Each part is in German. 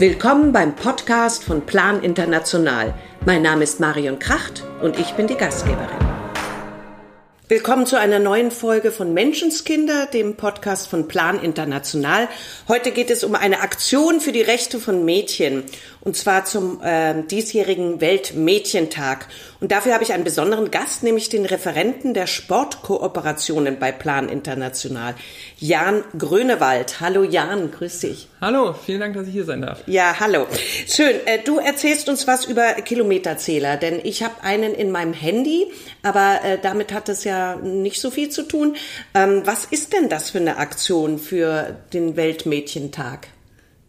Willkommen beim Podcast von Plan International. Mein Name ist Marion Kracht und ich bin die Gastgeberin. Willkommen zu einer neuen Folge von Menschenskinder, dem Podcast von Plan International. Heute geht es um eine Aktion für die Rechte von Mädchen und zwar zum äh, diesjährigen Weltmädchentag. Und dafür habe ich einen besonderen Gast, nämlich den Referenten der Sportkooperationen bei Plan International, Jan Grönewald. Hallo Jan, grüß dich. Hallo, vielen Dank, dass ich hier sein darf. Ja, hallo. Schön. Äh, du erzählst uns was über Kilometerzähler, denn ich habe einen in meinem Handy, aber äh, damit hat es ja nicht so viel zu tun. Ähm, was ist denn das für eine Aktion für den Weltmädchentag?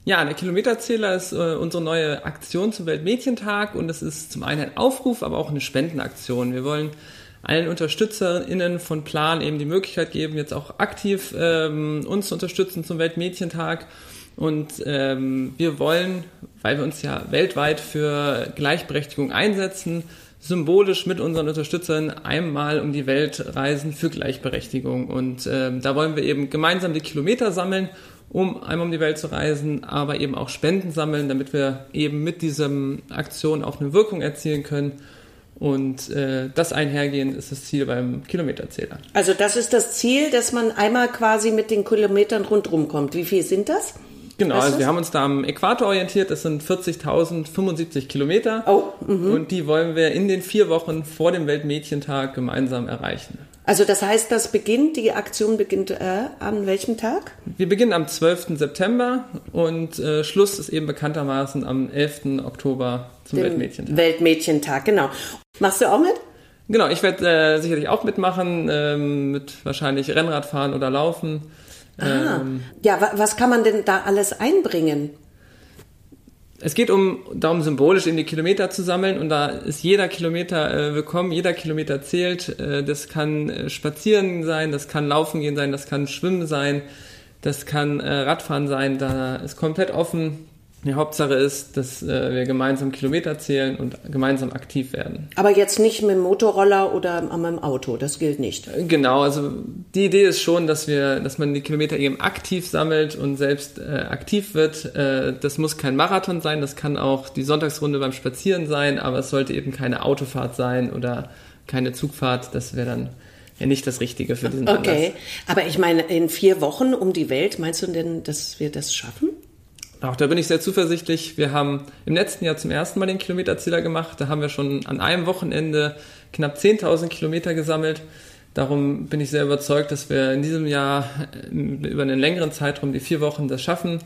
Ja, der Kilometerzähler ist äh, unsere neue Aktion zum Weltmädchentag und es ist zum einen ein Aufruf, aber auch eine Spendenaktion. Wir wollen allen UnterstützerInnen von Plan eben die Möglichkeit geben, jetzt auch aktiv ähm, uns zu unterstützen zum Weltmädchentag. Und ähm, wir wollen, weil wir uns ja weltweit für Gleichberechtigung einsetzen, symbolisch mit unseren Unterstützern einmal um die Welt reisen für Gleichberechtigung. Und ähm, da wollen wir eben gemeinsam die Kilometer sammeln um einmal um die Welt zu reisen, aber eben auch Spenden sammeln, damit wir eben mit dieser Aktion auch eine Wirkung erzielen können. Und äh, das einhergehend ist das Ziel beim Kilometerzähler. Also das ist das Ziel, dass man einmal quasi mit den Kilometern rundherum kommt. Wie viel sind das? Genau, weißt also wir haben uns da am Äquator orientiert. Das sind 40.075 Kilometer. Oh, mh. und die wollen wir in den vier Wochen vor dem Weltmädchentag gemeinsam erreichen. Also das heißt, das beginnt, die Aktion beginnt äh, an welchem Tag? Wir beginnen am 12. September und äh, Schluss ist eben bekanntermaßen am 11. Oktober zum Dem Weltmädchentag. Weltmädchentag, genau. Machst du auch mit? Genau, ich werde äh, sicherlich auch mitmachen, ähm, mit wahrscheinlich Rennradfahren oder Laufen. Ah, ähm, ja, was kann man denn da alles einbringen? es geht um darum, symbolisch in die Kilometer zu sammeln und da ist jeder Kilometer äh, willkommen, jeder Kilometer zählt. Äh, das kann äh, Spazieren sein, das kann Laufen gehen sein, das kann Schwimmen sein, das kann äh, Radfahren sein. Da ist komplett offen. Die Hauptsache ist, dass äh, wir gemeinsam Kilometer zählen und gemeinsam aktiv werden. Aber jetzt nicht mit dem Motorroller oder mit dem Auto, das gilt nicht. Äh, genau, also die Idee ist schon, dass wir, dass man die Kilometer eben aktiv sammelt und selbst äh, aktiv wird. Äh, das muss kein Marathon sein, das kann auch die Sonntagsrunde beim Spazieren sein, aber es sollte eben keine Autofahrt sein oder keine Zugfahrt. Das wäre dann ja nicht das Richtige für diesen Okay, Anlass. aber ich meine, in vier Wochen um die Welt, meinst du denn, dass wir das schaffen? Auch da bin ich sehr zuversichtlich. Wir haben im letzten Jahr zum ersten Mal den Kilometerzähler gemacht. Da haben wir schon an einem Wochenende knapp 10.000 Kilometer gesammelt. Darum bin ich sehr überzeugt, dass wir in diesem Jahr äh, über einen längeren Zeitraum, die vier Wochen, das schaffen.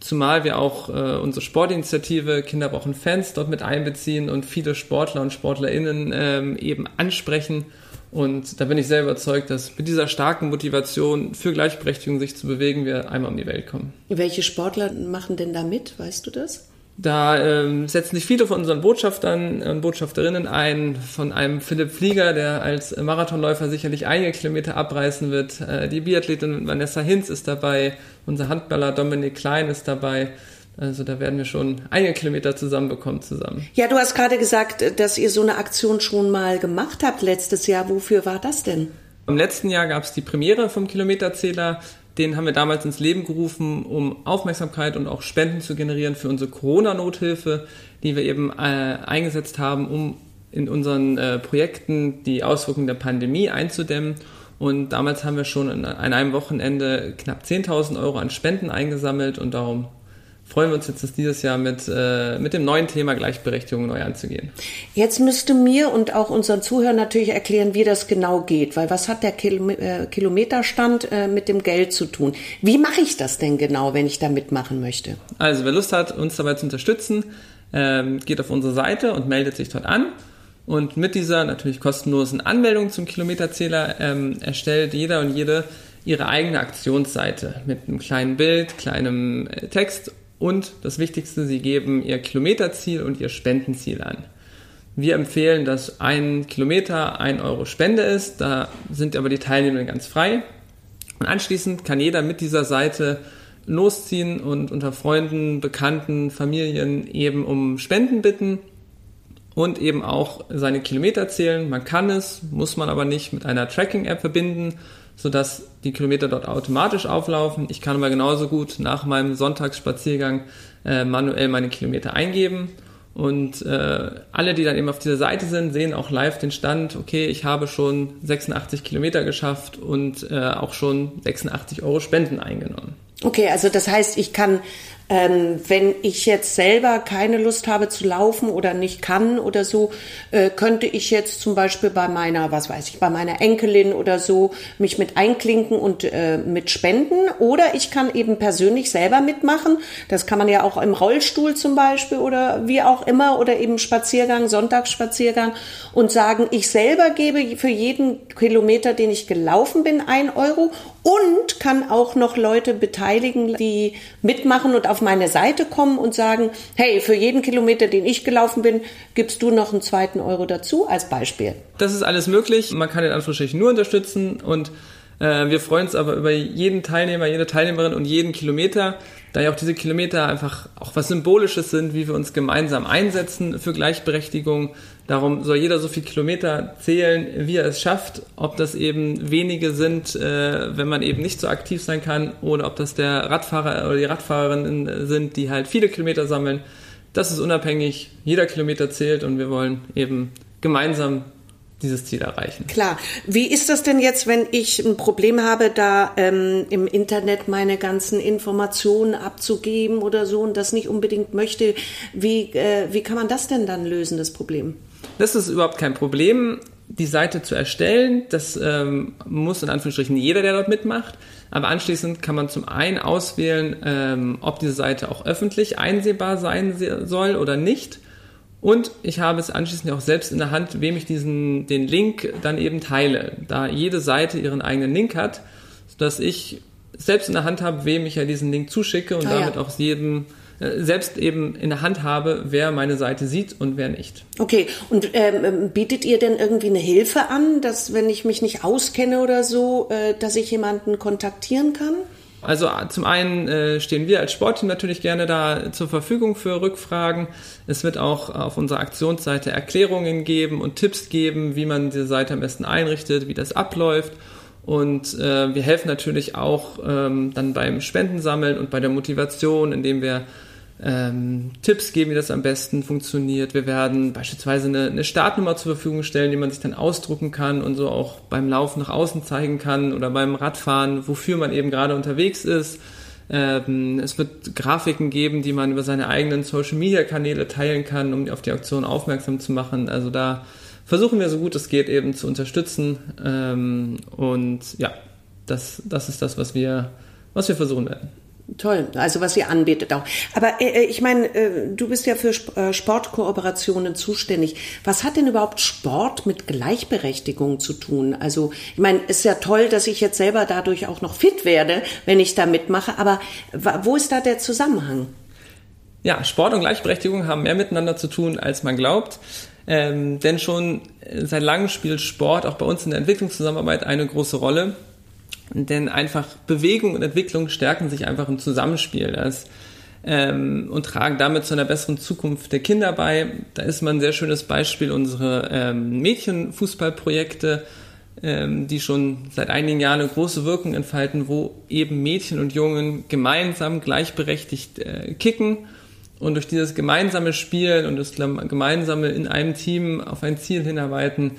Zumal wir auch äh, unsere Sportinitiative Kinder brauchen Fans dort mit einbeziehen und viele Sportler und Sportlerinnen ähm, eben ansprechen und da bin ich sehr überzeugt, dass mit dieser starken Motivation für Gleichberechtigung sich zu bewegen, wir einmal um die Welt kommen. Welche Sportler machen denn da mit? Weißt du das? Da ähm, setzen sich viele von unseren Botschaftern und Botschafterinnen ein, von einem Philipp Flieger, der als Marathonläufer sicherlich einige Kilometer abreißen wird. Äh, die Biathletin Vanessa Hinz ist dabei, unser Handballer Dominik Klein ist dabei. Also da werden wir schon einige Kilometer zusammenbekommen zusammen. Ja, du hast gerade gesagt, dass ihr so eine Aktion schon mal gemacht habt letztes Jahr. Wofür war das denn? Im letzten Jahr gab es die Premiere vom Kilometerzähler. Den haben wir damals ins Leben gerufen, um Aufmerksamkeit und auch Spenden zu generieren für unsere Corona-Nothilfe, die wir eben äh, eingesetzt haben, um in unseren äh, Projekten die Auswirkungen der Pandemie einzudämmen. Und damals haben wir schon an einem Wochenende knapp 10.000 Euro an Spenden eingesammelt und darum freuen wir uns jetzt, das dieses Jahr mit, äh, mit dem neuen Thema Gleichberechtigung neu anzugehen. Jetzt müsste mir und auch unseren Zuhörern natürlich erklären, wie das genau geht, weil was hat der Kil äh, Kilometerstand äh, mit dem Geld zu tun? Wie mache ich das denn genau, wenn ich da mitmachen möchte? Also wer Lust hat, uns dabei zu unterstützen, ähm, geht auf unsere Seite und meldet sich dort an. Und mit dieser natürlich kostenlosen Anmeldung zum Kilometerzähler ähm, erstellt jeder und jede ihre eigene Aktionsseite mit einem kleinen Bild, kleinem äh, Text und das Wichtigste, sie geben ihr Kilometerziel und ihr Spendenziel an. Wir empfehlen, dass ein Kilometer ein Euro Spende ist. Da sind aber die Teilnehmer ganz frei. Und anschließend kann jeder mit dieser Seite losziehen und unter Freunden, Bekannten, Familien eben um Spenden bitten und eben auch seine Kilometer zählen. Man kann es, muss man aber nicht mit einer Tracking-App verbinden, sodass die Kilometer dort automatisch auflaufen. Ich kann aber genauso gut nach meinem Sonntagsspaziergang äh, manuell meine Kilometer eingeben. Und äh, alle, die dann eben auf dieser Seite sind, sehen auch live den Stand, okay, ich habe schon 86 Kilometer geschafft und äh, auch schon 86 Euro Spenden eingenommen. Okay, also das heißt, ich kann ähm, wenn ich jetzt selber keine Lust habe zu laufen oder nicht kann oder so, äh, könnte ich jetzt zum Beispiel bei meiner, was weiß ich, bei meiner Enkelin oder so mich mit einklinken und äh, mit spenden. Oder ich kann eben persönlich selber mitmachen. Das kann man ja auch im Rollstuhl zum Beispiel oder wie auch immer oder eben Spaziergang, Sonntagsspaziergang und sagen, ich selber gebe für jeden Kilometer, den ich gelaufen bin, ein Euro und kann auch noch Leute beteiligen, die mitmachen und auf meine Seite kommen und sagen, hey, für jeden Kilometer, den ich gelaufen bin, gibst du noch einen zweiten Euro dazu als Beispiel. Das ist alles möglich. Man kann den Anführungsstrichen nur unterstützen und äh, wir freuen uns aber über jeden Teilnehmer, jede Teilnehmerin und jeden Kilometer, da ja auch diese Kilometer einfach auch was Symbolisches sind, wie wir uns gemeinsam einsetzen für Gleichberechtigung. Darum soll jeder so viele Kilometer zählen, wie er es schafft. Ob das eben wenige sind, äh, wenn man eben nicht so aktiv sein kann, oder ob das der Radfahrer oder die Radfahrerin sind, die halt viele Kilometer sammeln. Das ist unabhängig. Jeder Kilometer zählt und wir wollen eben gemeinsam dieses Ziel erreichen. Klar. Wie ist das denn jetzt, wenn ich ein Problem habe, da ähm, im Internet meine ganzen Informationen abzugeben oder so und das nicht unbedingt möchte? Wie, äh, wie kann man das denn dann lösen, das Problem? Das ist überhaupt kein Problem, die Seite zu erstellen. Das ähm, muss in Anführungsstrichen jeder, der dort mitmacht. Aber anschließend kann man zum einen auswählen, ähm, ob diese Seite auch öffentlich einsehbar sein soll oder nicht. Und ich habe es anschließend auch selbst in der Hand, wem ich diesen, den Link dann eben teile, da jede Seite ihren eigenen Link hat, sodass ich selbst in der Hand habe, wem ich ja diesen Link zuschicke und ah, damit ja. auch jedem selbst eben in der Hand habe, wer meine Seite sieht und wer nicht. Okay, und ähm, bietet ihr denn irgendwie eine Hilfe an, dass wenn ich mich nicht auskenne oder so, äh, dass ich jemanden kontaktieren kann? Also zum einen äh, stehen wir als Sportteam natürlich gerne da zur Verfügung für Rückfragen. Es wird auch auf unserer Aktionsseite Erklärungen geben und Tipps geben, wie man die Seite am besten einrichtet, wie das abläuft. Und äh, wir helfen natürlich auch ähm, dann beim Spendensammeln und bei der Motivation, indem wir ähm, Tipps geben, wie das am besten funktioniert. Wir werden beispielsweise eine, eine Startnummer zur Verfügung stellen, die man sich dann ausdrucken kann und so auch beim Laufen nach außen zeigen kann oder beim Radfahren, wofür man eben gerade unterwegs ist. Ähm, es wird Grafiken geben, die man über seine eigenen Social-Media-Kanäle teilen kann, um auf die Auktion aufmerksam zu machen. Also da versuchen wir so gut es geht eben zu unterstützen. Ähm, und ja, das, das ist das, was wir, was wir versuchen werden. Toll, also was ihr anbietet auch. Aber äh, äh ich meine, äh, du bist ja für äh, Sportkooperationen zuständig. Was hat denn überhaupt Sport mit Gleichberechtigung zu tun? Also ich meine, es ist ja toll, dass ich jetzt selber dadurch auch noch fit werde, wenn ich da mitmache. Aber wo ist da der Zusammenhang? Ja, Sport und Gleichberechtigung haben mehr miteinander zu tun, als man glaubt. Ähm, denn schon seit langem spielt Sport auch bei uns in der Entwicklungszusammenarbeit eine große Rolle. Denn einfach Bewegung und Entwicklung stärken sich einfach im Zusammenspiel das, ähm, und tragen damit zu einer besseren Zukunft der Kinder bei. Da ist mal ein sehr schönes Beispiel unsere ähm, Mädchenfußballprojekte, ähm, die schon seit einigen Jahren eine große Wirkung entfalten, wo eben Mädchen und Jungen gemeinsam gleichberechtigt äh, kicken und durch dieses gemeinsame Spielen und das gemeinsame in einem Team auf ein Ziel hinarbeiten,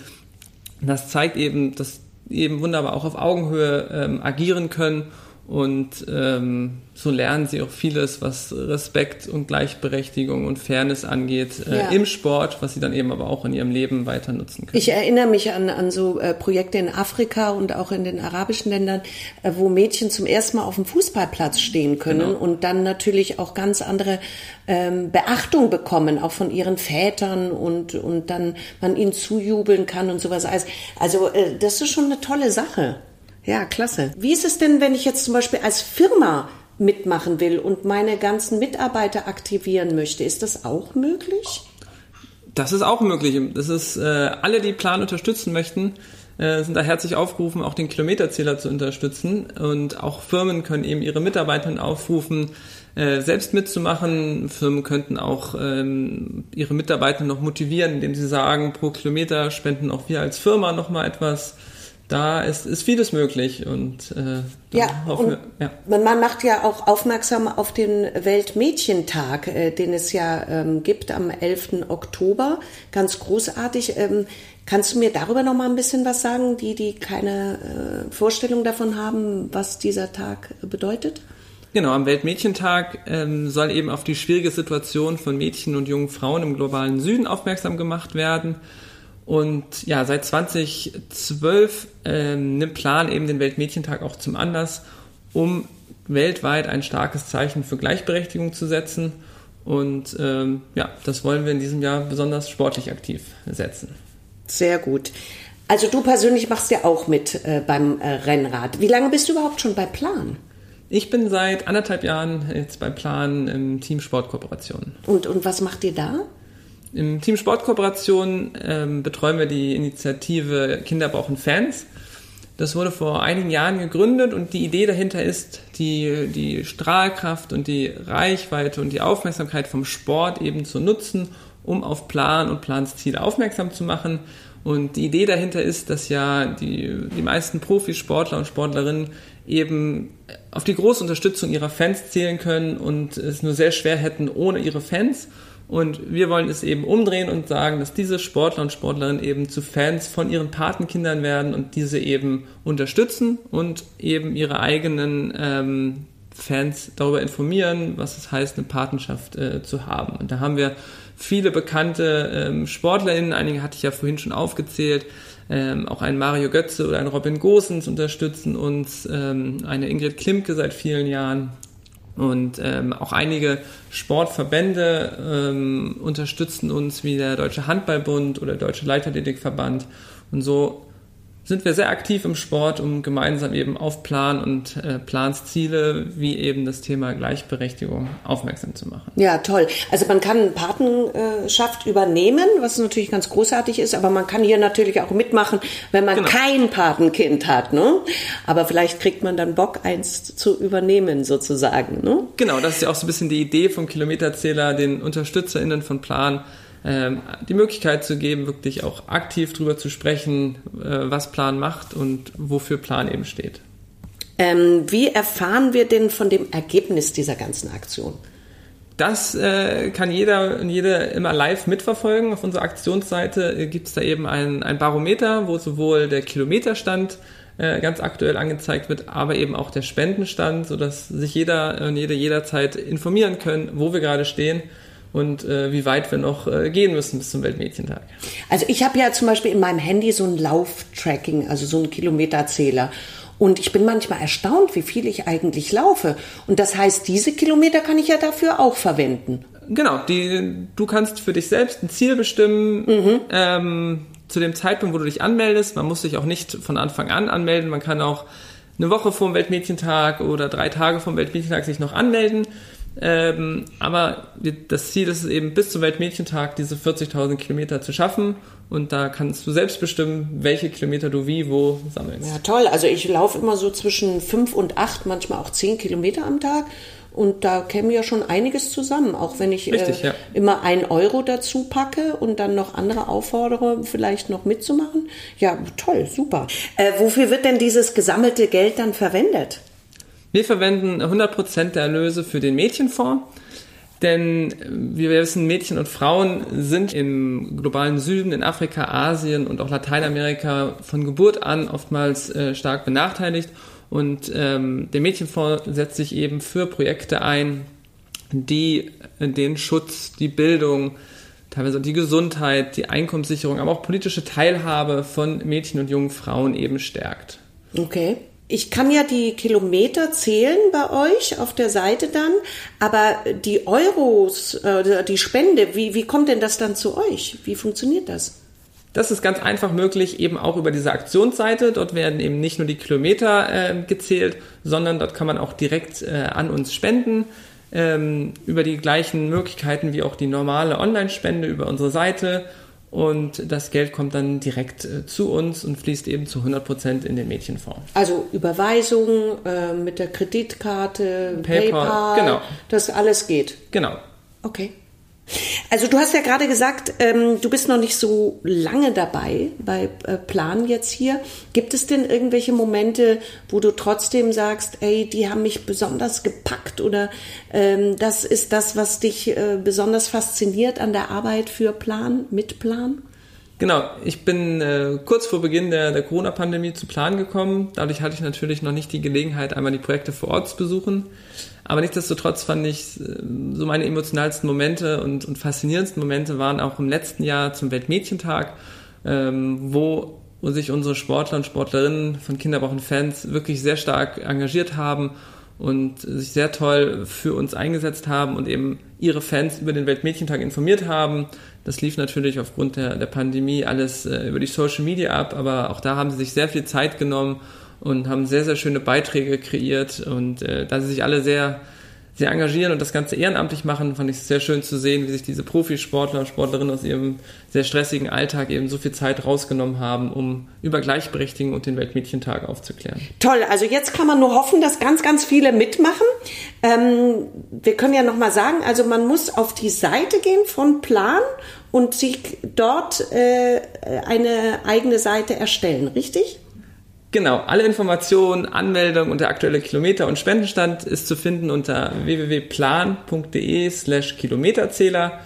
das zeigt eben, dass eben wunderbar auch auf Augenhöhe ähm, agieren können und ähm, so lernen sie auch vieles, was Respekt und Gleichberechtigung und Fairness angeht äh, ja. im Sport, was sie dann eben aber auch in ihrem Leben weiter nutzen können. Ich erinnere mich an, an so äh, Projekte in Afrika und auch in den arabischen Ländern, äh, wo Mädchen zum ersten Mal auf dem Fußballplatz stehen können genau. und dann natürlich auch ganz andere ähm, Beachtung bekommen, auch von ihren Vätern und, und dann man ihnen zujubeln kann und sowas. Also äh, das ist schon eine tolle Sache. Ja, klasse. Wie ist es denn, wenn ich jetzt zum Beispiel als Firma mitmachen will und meine ganzen Mitarbeiter aktivieren möchte? Ist das auch möglich? Das ist auch möglich. Das ist, äh, alle, die Plan unterstützen möchten, äh, sind da herzlich aufgerufen, auch den Kilometerzähler zu unterstützen. Und auch Firmen können eben ihre Mitarbeiter aufrufen, äh, selbst mitzumachen. Firmen könnten auch ähm, ihre Mitarbeiter noch motivieren, indem sie sagen, pro Kilometer spenden auch wir als Firma nochmal etwas da ist, ist vieles möglich und äh, ja, und wir, ja. Man macht ja auch aufmerksam auf den Weltmädchentag, äh, den es ja ähm, gibt am 11. Oktober. Ganz großartig. Ähm, kannst du mir darüber noch mal ein bisschen was sagen, die, die keine äh, Vorstellung davon haben, was dieser Tag bedeutet? Genau, am Weltmädchentag ähm, soll eben auf die schwierige Situation von Mädchen und jungen Frauen im globalen Süden aufmerksam gemacht werden. Und ja, seit 2012 ähm, nimmt Plan eben den Weltmädchentag auch zum Anlass, um weltweit ein starkes Zeichen für Gleichberechtigung zu setzen. Und ähm, ja, das wollen wir in diesem Jahr besonders sportlich aktiv setzen. Sehr gut. Also du persönlich machst ja auch mit äh, beim äh, Rennrad. Wie lange bist du überhaupt schon bei Plan? Ich bin seit anderthalb Jahren jetzt bei Plan im Team Sportkooperation. Und, und was macht ihr da? Im Team Sportkooperation ähm, betreuen wir die Initiative Kinder brauchen Fans. Das wurde vor einigen Jahren gegründet und die Idee dahinter ist, die, die Strahlkraft und die Reichweite und die Aufmerksamkeit vom Sport eben zu nutzen, um auf Plan und Plansziele aufmerksam zu machen. Und die Idee dahinter ist, dass ja die, die meisten Profisportler und Sportlerinnen eben auf die große Unterstützung ihrer Fans zählen können und es nur sehr schwer hätten ohne ihre Fans. Und wir wollen es eben umdrehen und sagen, dass diese Sportler und Sportlerinnen eben zu Fans von ihren Patenkindern werden und diese eben unterstützen und eben ihre eigenen ähm, Fans darüber informieren, was es heißt, eine Patenschaft äh, zu haben. Und da haben wir viele bekannte ähm, SportlerInnen, einige hatte ich ja vorhin schon aufgezählt, ähm, auch ein Mario Götze oder ein Robin Gosens unterstützen uns, ähm, eine Ingrid Klimke seit vielen Jahren, und ähm, auch einige Sportverbände ähm, unterstützen uns, wie der Deutsche Handballbund oder der Deutsche Leichtathletikverband. Und so sind wir sehr aktiv im Sport, um gemeinsam eben auf Plan und äh, Plansziele wie eben das Thema Gleichberechtigung aufmerksam zu machen. Ja, toll. Also man kann Patenschaft übernehmen, was natürlich ganz großartig ist, aber man kann hier natürlich auch mitmachen, wenn man genau. kein Patenkind hat. Ne? Aber vielleicht kriegt man dann Bock, eins zu übernehmen sozusagen. Ne? Genau, das ist ja auch so ein bisschen die Idee vom Kilometerzähler, den UnterstützerInnen von Plan ähm, die Möglichkeit zu geben, wirklich auch aktiv darüber zu sprechen, äh, was Plan macht und wofür Plan eben steht. Ähm, wie erfahren wir denn von dem Ergebnis dieser ganzen Aktion? Das äh, kann jeder und jede immer live mitverfolgen. Auf unserer Aktionsseite äh, gibt es da eben ein, ein Barometer, wo sowohl der Kilometerstand äh, ganz aktuell angezeigt wird, aber eben auch der Spendenstand, sodass sich jeder und jede jederzeit informieren können, wo wir gerade stehen und äh, wie weit wir noch äh, gehen müssen bis zum Weltmädchentag. Also ich habe ja zum Beispiel in meinem Handy so ein Lauftracking, also so ein Kilometerzähler. Und ich bin manchmal erstaunt, wie viel ich eigentlich laufe. Und das heißt, diese Kilometer kann ich ja dafür auch verwenden. Genau, die, du kannst für dich selbst ein Ziel bestimmen. Mhm. Ähm, zu dem Zeitpunkt, wo du dich anmeldest. Man muss sich auch nicht von Anfang an anmelden. Man kann auch eine Woche vor dem Weltmädchentag oder drei Tage vor dem Weltmädchentag sich noch anmelden. Ähm, aber das Ziel ist es eben bis zum Weltmädchentag diese 40.000 Kilometer zu schaffen und da kannst du selbst bestimmen, welche Kilometer du wie, wo sammelst. Ja, toll. Also ich laufe immer so zwischen fünf und acht, manchmal auch zehn Kilometer am Tag. Und da käme ja schon einiges zusammen, auch wenn ich Richtig, äh, ja. immer ein Euro dazu packe und dann noch andere auffordere, vielleicht noch mitzumachen. Ja, toll, super. Äh, wofür wird denn dieses gesammelte Geld dann verwendet? Wir verwenden 100% der Erlöse für den Mädchenfonds. Denn wie wir wissen, Mädchen und Frauen sind im globalen Süden, in Afrika, Asien und auch Lateinamerika von Geburt an oftmals äh, stark benachteiligt. Und ähm, der Mädchenfonds setzt sich eben für Projekte ein, die den Schutz, die Bildung, teilweise die Gesundheit, die Einkommenssicherung, aber auch politische Teilhabe von Mädchen und jungen Frauen eben stärkt. Okay. Ich kann ja die Kilometer zählen bei euch auf der Seite dann, aber die Euros, äh, die Spende, wie, wie kommt denn das dann zu euch? Wie funktioniert das? Das ist ganz einfach möglich, eben auch über diese Aktionsseite. Dort werden eben nicht nur die Kilometer äh, gezählt, sondern dort kann man auch direkt äh, an uns spenden. Ähm, über die gleichen Möglichkeiten wie auch die normale Online-Spende über unsere Seite und das Geld kommt dann direkt äh, zu uns und fließt eben zu 100 Prozent in den Mädchenfonds. Also Überweisung äh, mit der Kreditkarte, PayPal, PayPal, genau. das alles geht. Genau. Okay. Also du hast ja gerade gesagt, ähm, du bist noch nicht so lange dabei bei äh, Plan jetzt hier. Gibt es denn irgendwelche Momente, wo du trotzdem sagst, ey, die haben mich besonders gepackt oder ähm, das ist das, was dich äh, besonders fasziniert an der Arbeit für Plan, mit Plan? Genau, ich bin äh, kurz vor Beginn der, der Corona-Pandemie zu Plan gekommen. Dadurch hatte ich natürlich noch nicht die Gelegenheit, einmal die Projekte vor Ort zu besuchen. Aber nichtsdestotrotz fand ich, äh, so meine emotionalsten Momente und, und faszinierendsten Momente waren auch im letzten Jahr zum Weltmädchentag, ähm, wo, sich unsere Sportler und Sportlerinnen von Kinderwochen-Fans wirklich sehr stark engagiert haben und sich sehr toll für uns eingesetzt haben und eben ihre Fans über den Weltmädchentag informiert haben. Das lief natürlich aufgrund der, der Pandemie alles äh, über die Social Media ab, aber auch da haben sie sich sehr viel Zeit genommen und haben sehr, sehr schöne Beiträge kreiert und äh, da sie sich alle sehr, sehr engagieren und das Ganze ehrenamtlich machen, fand ich es sehr schön zu sehen, wie sich diese Profisportler und Sportlerinnen aus ihrem sehr stressigen Alltag eben so viel Zeit rausgenommen haben, um über Gleichberechtigung und den Weltmädchentag aufzuklären. Toll, also jetzt kann man nur hoffen, dass ganz, ganz viele mitmachen. Ähm, wir können ja nochmal sagen, also man muss auf die Seite gehen von Plan und sich dort äh, eine eigene Seite erstellen, richtig? Genau, alle Informationen, Anmeldung und der aktuelle Kilometer- und Spendenstand ist zu finden unter www.plan.de slash Kilometerzähler.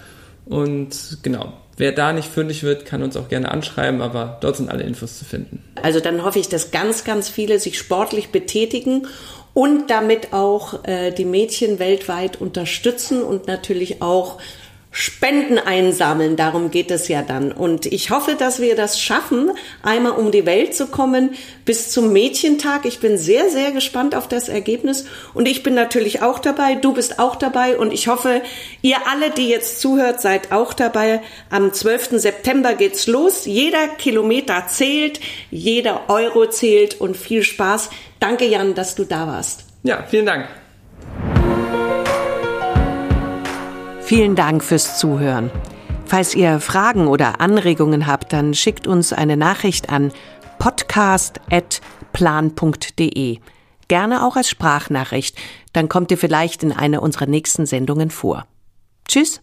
Und genau, wer da nicht fündig wird, kann uns auch gerne anschreiben, aber dort sind alle Infos zu finden. Also dann hoffe ich, dass ganz, ganz viele sich sportlich betätigen und damit auch äh, die Mädchen weltweit unterstützen und natürlich auch Spenden einsammeln, darum geht es ja dann. Und ich hoffe, dass wir das schaffen, einmal um die Welt zu kommen bis zum Mädchentag. Ich bin sehr, sehr gespannt auf das Ergebnis und ich bin natürlich auch dabei, du bist auch dabei und ich hoffe, ihr alle, die jetzt zuhört, seid auch dabei. Am 12. September geht's los. Jeder Kilometer zählt, jeder Euro zählt und viel Spaß. Danke, Jan, dass du da warst. Ja, vielen Dank. Vielen Dank fürs Zuhören. Falls ihr Fragen oder Anregungen habt, dann schickt uns eine Nachricht an podcast.plan.de. Gerne auch als Sprachnachricht, dann kommt ihr vielleicht in einer unserer nächsten Sendungen vor. Tschüss.